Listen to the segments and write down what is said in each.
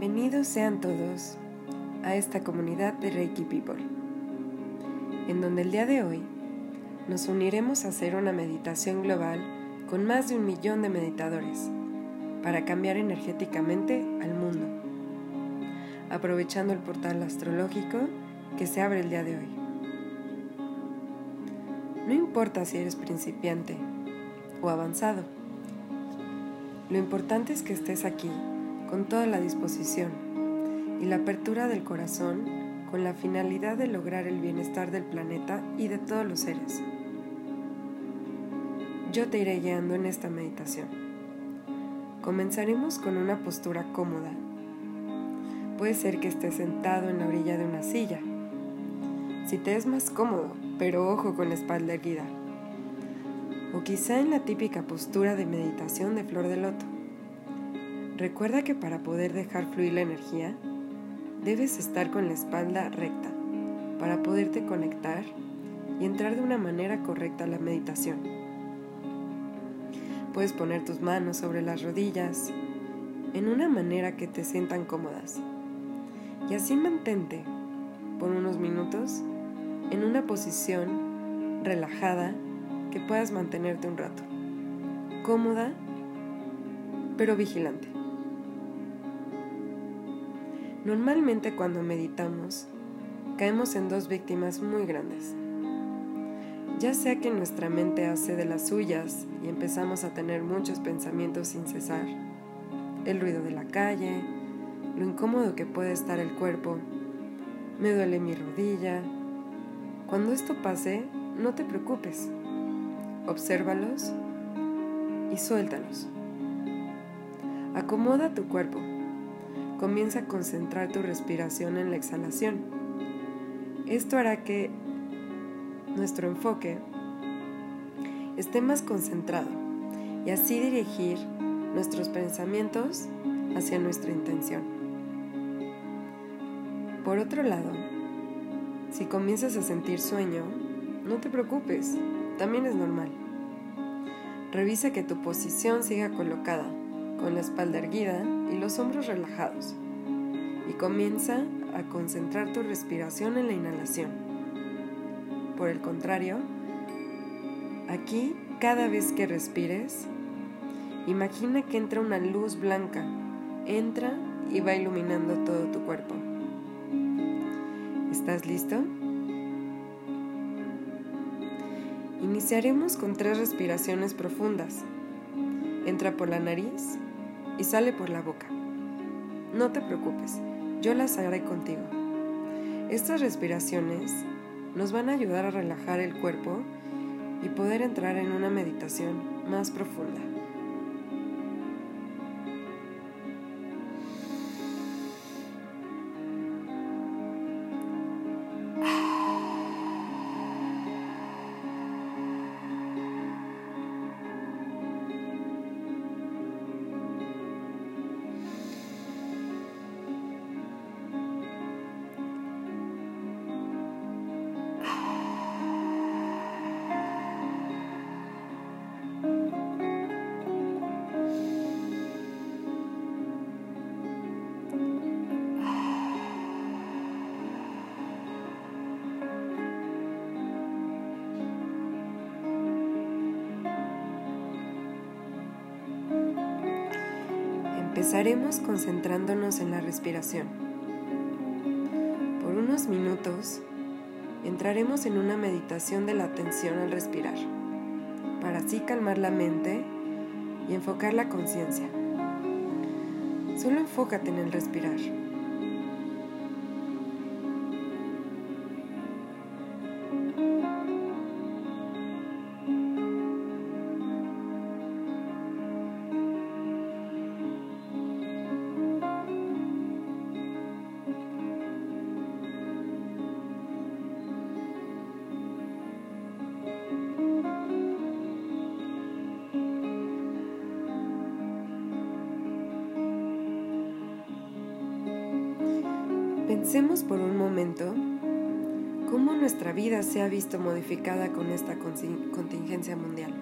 Bienvenidos sean todos a esta comunidad de Reiki People, en donde el día de hoy nos uniremos a hacer una meditación global con más de un millón de meditadores para cambiar energéticamente al mundo, aprovechando el portal astrológico que se abre el día de hoy. No importa si eres principiante o avanzado, lo importante es que estés aquí con toda la disposición y la apertura del corazón con la finalidad de lograr el bienestar del planeta y de todos los seres. Yo te iré guiando en esta meditación. Comenzaremos con una postura cómoda. Puede ser que estés sentado en la orilla de una silla. Si te es más cómodo, pero ojo con la espalda erguida. O quizá en la típica postura de meditación de flor de loto. Recuerda que para poder dejar fluir la energía, debes estar con la espalda recta para poderte conectar y entrar de una manera correcta a la meditación. Puedes poner tus manos sobre las rodillas en una manera que te sientan cómodas y así mantente por unos minutos en una posición relajada que puedas mantenerte un rato, cómoda pero vigilante. Normalmente cuando meditamos, caemos en dos víctimas muy grandes. Ya sea que nuestra mente hace de las suyas y empezamos a tener muchos pensamientos sin cesar, el ruido de la calle, lo incómodo que puede estar el cuerpo, me duele mi rodilla. Cuando esto pase, no te preocupes, obsérvalos y suéltalos. Acomoda tu cuerpo comienza a concentrar tu respiración en la exhalación. Esto hará que nuestro enfoque esté más concentrado y así dirigir nuestros pensamientos hacia nuestra intención. Por otro lado, si comienzas a sentir sueño, no te preocupes, también es normal. Revisa que tu posición siga colocada con la espalda erguida y los hombros relajados. Y comienza a concentrar tu respiración en la inhalación. Por el contrario, aquí cada vez que respires, imagina que entra una luz blanca, entra y va iluminando todo tu cuerpo. ¿Estás listo? Iniciaremos con tres respiraciones profundas. Entra por la nariz y sale por la boca. No te preocupes, yo las haré contigo. Estas respiraciones nos van a ayudar a relajar el cuerpo y poder entrar en una meditación más profunda. Empezaremos concentrándonos en la respiración. Por unos minutos entraremos en una meditación de la atención al respirar, para así calmar la mente y enfocar la conciencia. Solo enfócate en el respirar. Pensemos por un momento cómo nuestra vida se ha visto modificada con esta contingencia mundial.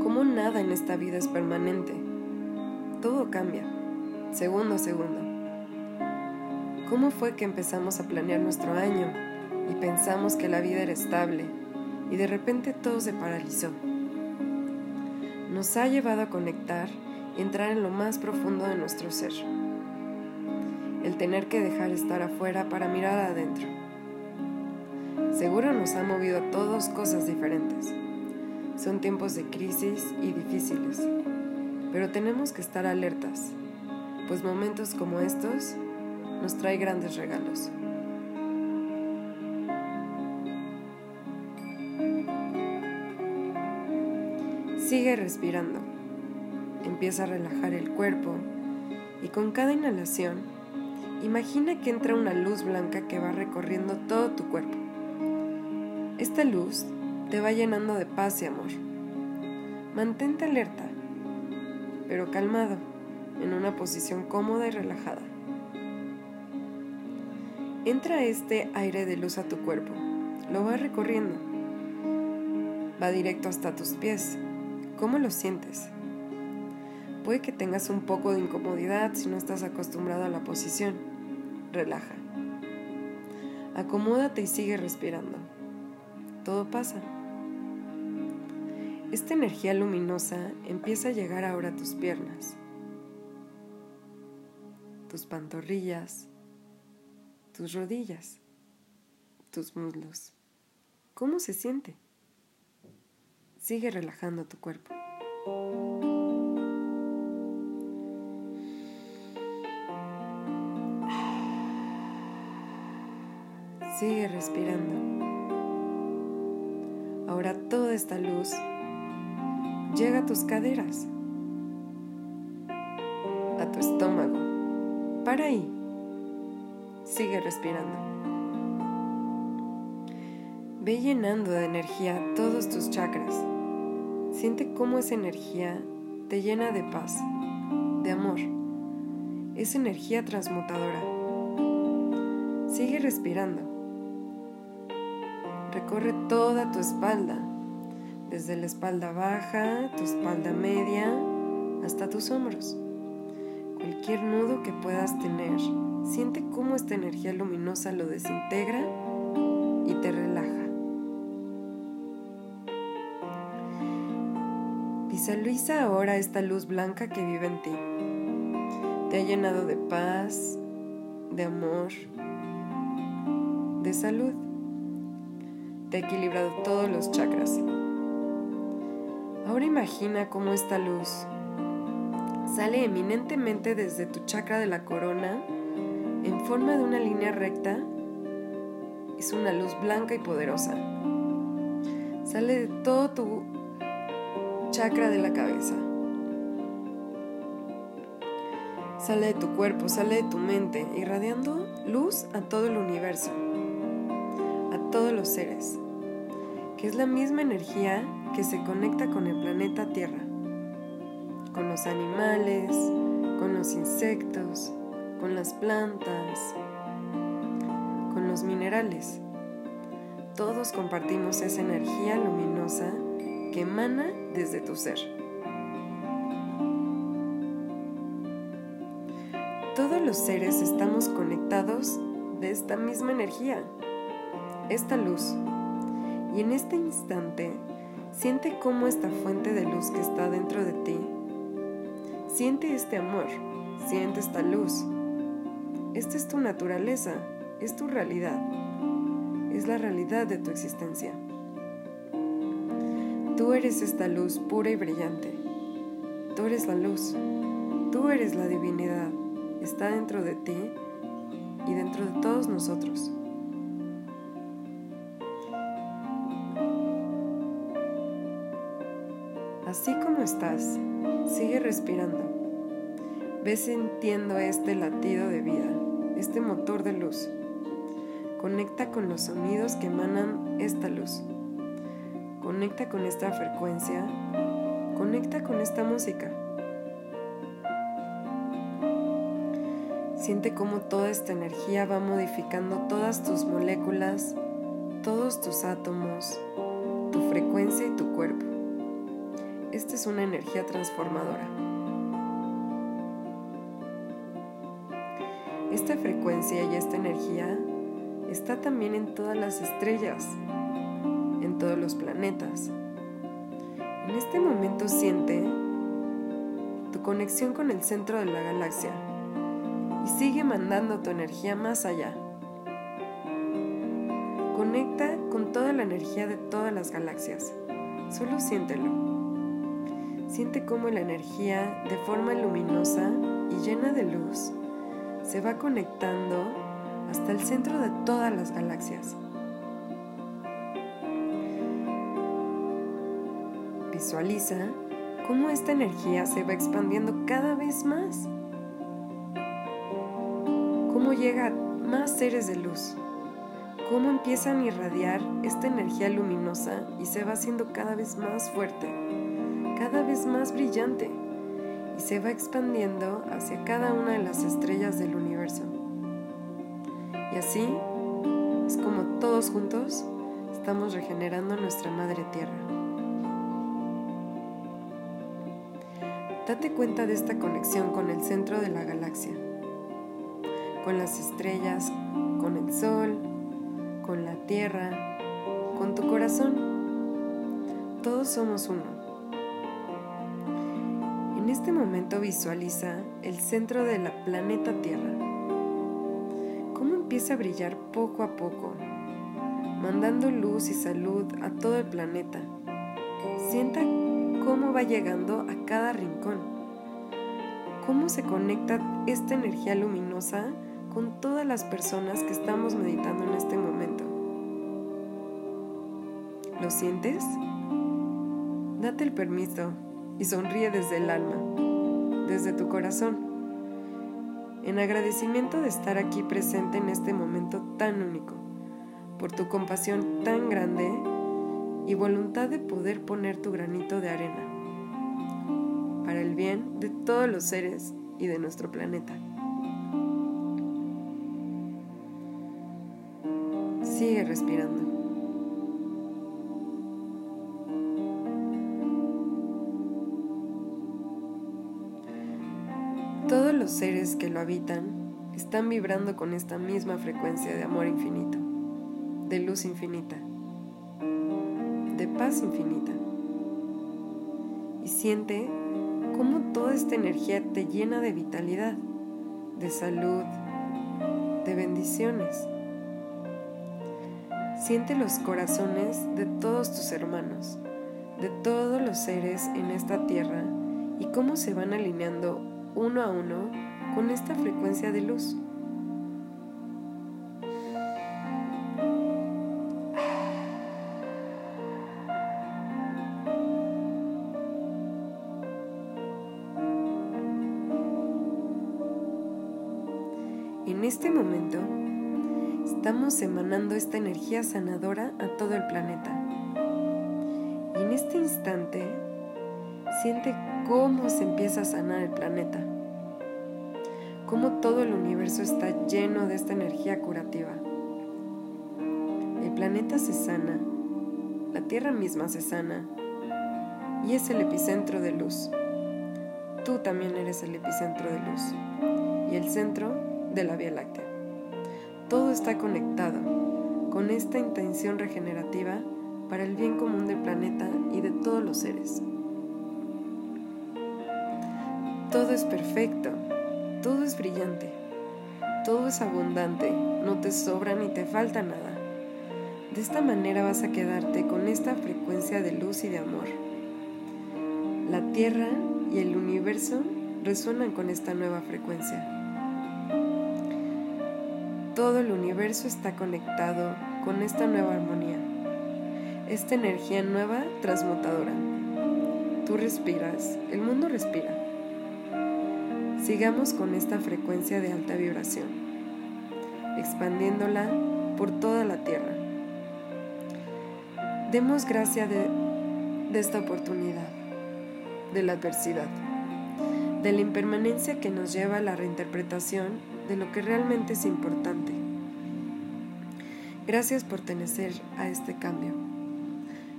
Cómo nada en esta vida es permanente. Todo cambia. segundo a segundo. ¿Cómo fue que empezamos a planear nuestro año y pensamos que la vida era estable y de repente todo se paralizó? Nos ha llevado a conectar y entrar en lo más profundo de nuestro ser. El tener que dejar estar afuera para mirar adentro. Seguro nos ha movido a todos cosas diferentes. Son tiempos de crisis y difíciles, pero tenemos que estar alertas, pues momentos como estos nos trae grandes regalos. Sigue respirando. Empieza a relajar el cuerpo y con cada inhalación, imagina que entra una luz blanca que va recorriendo todo tu cuerpo. Esta luz te va llenando de paz y amor. Mantente alerta, pero calmado, en una posición cómoda y relajada. Entra este aire de luz a tu cuerpo, lo va recorriendo, va directo hasta tus pies. ¿Cómo lo sientes? Puede que tengas un poco de incomodidad si no estás acostumbrado a la posición. Relaja. Acomódate y sigue respirando. Todo pasa. Esta energía luminosa empieza a llegar ahora a tus piernas, tus pantorrillas, tus rodillas, tus muslos. ¿Cómo se siente? Sigue relajando tu cuerpo. Sigue respirando. Ahora toda esta luz llega a tus caderas, a tu estómago. Para ahí. Sigue respirando. Ve llenando de energía todos tus chakras. Siente cómo esa energía te llena de paz, de amor. Es energía transmutadora. Sigue respirando. Recorre toda tu espalda, desde la espalda baja, tu espalda media, hasta tus hombros. Cualquier nudo que puedas tener, siente cómo esta energía luminosa lo desintegra y te relaja. Visualiza ahora esta luz blanca que vive en ti. Te ha llenado de paz, de amor, de salud te equilibrado todos los chakras. Ahora imagina cómo esta luz sale eminentemente desde tu chakra de la corona en forma de una línea recta. Es una luz blanca y poderosa. Sale de todo tu chakra de la cabeza. Sale de tu cuerpo, sale de tu mente, irradiando luz a todo el universo todos los seres, que es la misma energía que se conecta con el planeta Tierra, con los animales, con los insectos, con las plantas, con los minerales. Todos compartimos esa energía luminosa que emana desde tu ser. Todos los seres estamos conectados de esta misma energía esta luz. Y en este instante, siente cómo esta fuente de luz que está dentro de ti, siente este amor, siente esta luz. Esta es tu naturaleza, es tu realidad, es la realidad de tu existencia. Tú eres esta luz pura y brillante. Tú eres la luz. Tú eres la divinidad. Está dentro de ti y dentro de todos nosotros. Así como estás, sigue respirando. Ve sintiendo este latido de vida, este motor de luz. Conecta con los sonidos que emanan esta luz. Conecta con esta frecuencia. Conecta con esta música. Siente cómo toda esta energía va modificando todas tus moléculas, todos tus átomos, tu frecuencia y tu cuerpo. Esta es una energía transformadora. Esta frecuencia y esta energía está también en todas las estrellas, en todos los planetas. En este momento siente tu conexión con el centro de la galaxia y sigue mandando tu energía más allá. Conecta con toda la energía de todas las galaxias. Solo siéntelo. Siente cómo la energía de forma luminosa y llena de luz se va conectando hasta el centro de todas las galaxias. Visualiza cómo esta energía se va expandiendo cada vez más. Cómo llega a más seres de luz. Cómo empiezan a irradiar esta energía luminosa y se va haciendo cada vez más fuerte, cada vez más brillante y se va expandiendo hacia cada una de las estrellas del universo. Y así es como todos juntos estamos regenerando nuestra Madre Tierra. Date cuenta de esta conexión con el centro de la galaxia, con las estrellas, con el Sol, con la Tierra, con tu corazón. Todos somos uno. En este momento visualiza el centro de la planeta Tierra. Cómo empieza a brillar poco a poco, mandando luz y salud a todo el planeta. Sienta cómo va llegando a cada rincón. Cómo se conecta esta energía luminosa con todas las personas que estamos meditando en este momento. ¿Lo sientes? Date el permiso y sonríe desde el alma, desde tu corazón, en agradecimiento de estar aquí presente en este momento tan único, por tu compasión tan grande y voluntad de poder poner tu granito de arena para el bien de todos los seres y de nuestro planeta. Sigue respirando. Los seres que lo habitan están vibrando con esta misma frecuencia de amor infinito, de luz infinita, de paz infinita. Y siente cómo toda esta energía te llena de vitalidad, de salud, de bendiciones. Siente los corazones de todos tus hermanos, de todos los seres en esta tierra y cómo se van alineando uno a uno con esta frecuencia de luz. En este momento estamos emanando esta energía sanadora a todo el planeta. Y en este instante siente cómo se empieza a sanar el planeta, cómo todo el universo está lleno de esta energía curativa. El planeta se sana, la Tierra misma se sana y es el epicentro de luz. Tú también eres el epicentro de luz y el centro de la Vía Láctea. Todo está conectado con esta intención regenerativa para el bien común del planeta y de todos los seres. Todo es perfecto, todo es brillante, todo es abundante, no te sobra ni te falta nada. De esta manera vas a quedarte con esta frecuencia de luz y de amor. La Tierra y el universo resuenan con esta nueva frecuencia. Todo el universo está conectado con esta nueva armonía, esta energía nueva transmutadora. Tú respiras, el mundo respira. Sigamos con esta frecuencia de alta vibración, expandiéndola por toda la Tierra. Demos gracia de, de esta oportunidad, de la adversidad, de la impermanencia que nos lleva a la reinterpretación de lo que realmente es importante. Gracias por tenecer a este cambio.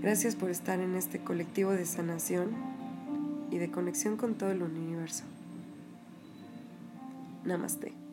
Gracias por estar en este colectivo de sanación y de conexión con todo el universo. Namaste.